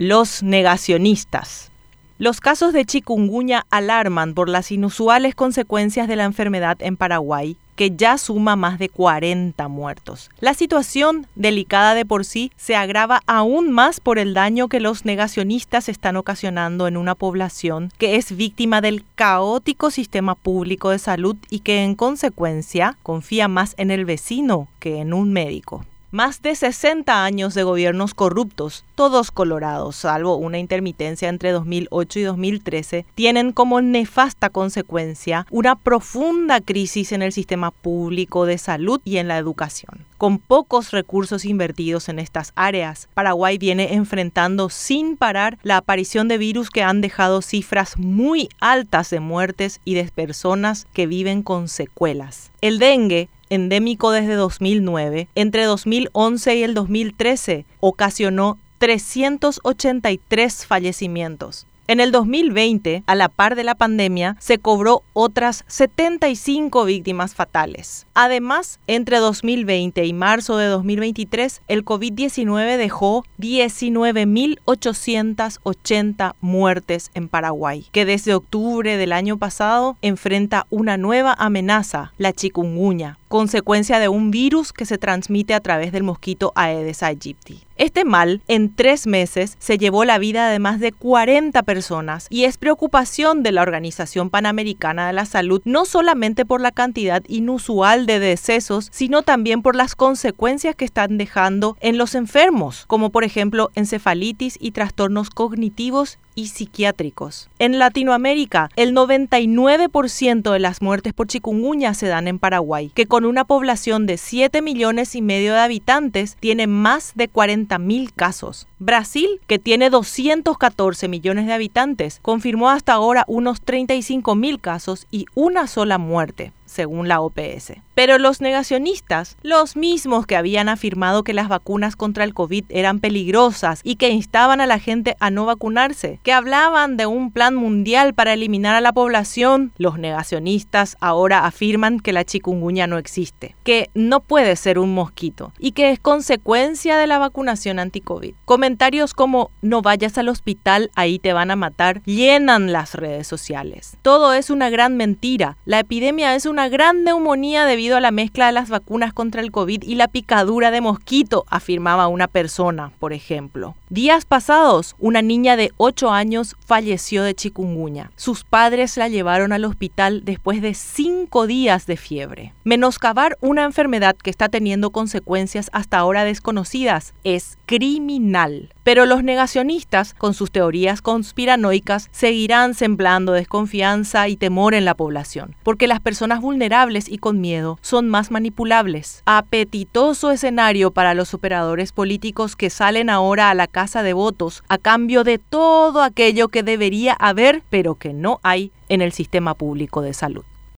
Los negacionistas. Los casos de chikungunya alarman por las inusuales consecuencias de la enfermedad en Paraguay, que ya suma más de 40 muertos. La situación, delicada de por sí, se agrava aún más por el daño que los negacionistas están ocasionando en una población que es víctima del caótico sistema público de salud y que en consecuencia confía más en el vecino que en un médico. Más de 60 años de gobiernos corruptos, todos colorados, salvo una intermitencia entre 2008 y 2013, tienen como nefasta consecuencia una profunda crisis en el sistema público de salud y en la educación. Con pocos recursos invertidos en estas áreas, Paraguay viene enfrentando sin parar la aparición de virus que han dejado cifras muy altas de muertes y de personas que viven con secuelas. El dengue endémico desde 2009, entre 2011 y el 2013 ocasionó 383 fallecimientos. En el 2020, a la par de la pandemia, se cobró otras 75 víctimas fatales. Además, entre 2020 y marzo de 2023, el COVID-19 dejó 19.880 muertes en Paraguay, que desde octubre del año pasado enfrenta una nueva amenaza, la chikungunya, consecuencia de un virus que se transmite a través del mosquito Aedes aegypti. Este mal, en tres meses, se llevó la vida de más de 40 personas y es preocupación de la Organización Panamericana de la Salud no solamente por la cantidad inusual de decesos, sino también por las consecuencias que están dejando en los enfermos, como por ejemplo encefalitis y trastornos cognitivos y psiquiátricos. En Latinoamérica, el 99% de las muertes por chikungunya se dan en Paraguay, que con una población de 7 millones y medio de habitantes tiene más de 40 mil casos. Brasil, que tiene 214 millones de habitantes, confirmó hasta ahora unos 35 mil casos y una sola muerte según la OPS. Pero los negacionistas, los mismos que habían afirmado que las vacunas contra el COVID eran peligrosas y que instaban a la gente a no vacunarse, que hablaban de un plan mundial para eliminar a la población, los negacionistas ahora afirman que la chikungunya no existe, que no puede ser un mosquito y que es consecuencia de la vacunación anti-COVID. Comentarios como no vayas al hospital, ahí te van a matar, llenan las redes sociales. Todo es una gran mentira. La epidemia es una gran neumonía debido a la mezcla de las vacunas contra el COVID y la picadura de mosquito, afirmaba una persona, por ejemplo. Días pasados, una niña de 8 años falleció de chikungunya. Sus padres la llevaron al hospital después de 5 días de fiebre. Menoscabar una enfermedad que está teniendo consecuencias hasta ahora desconocidas es criminal. Pero los negacionistas, con sus teorías conspiranoicas, seguirán sembrando desconfianza y temor en la población, porque las personas vulnerables y con miedo son más manipulables. Apetitoso escenario para los operadores políticos que salen ahora a la casa de votos a cambio de todo aquello que debería haber, pero que no hay en el sistema público de salud.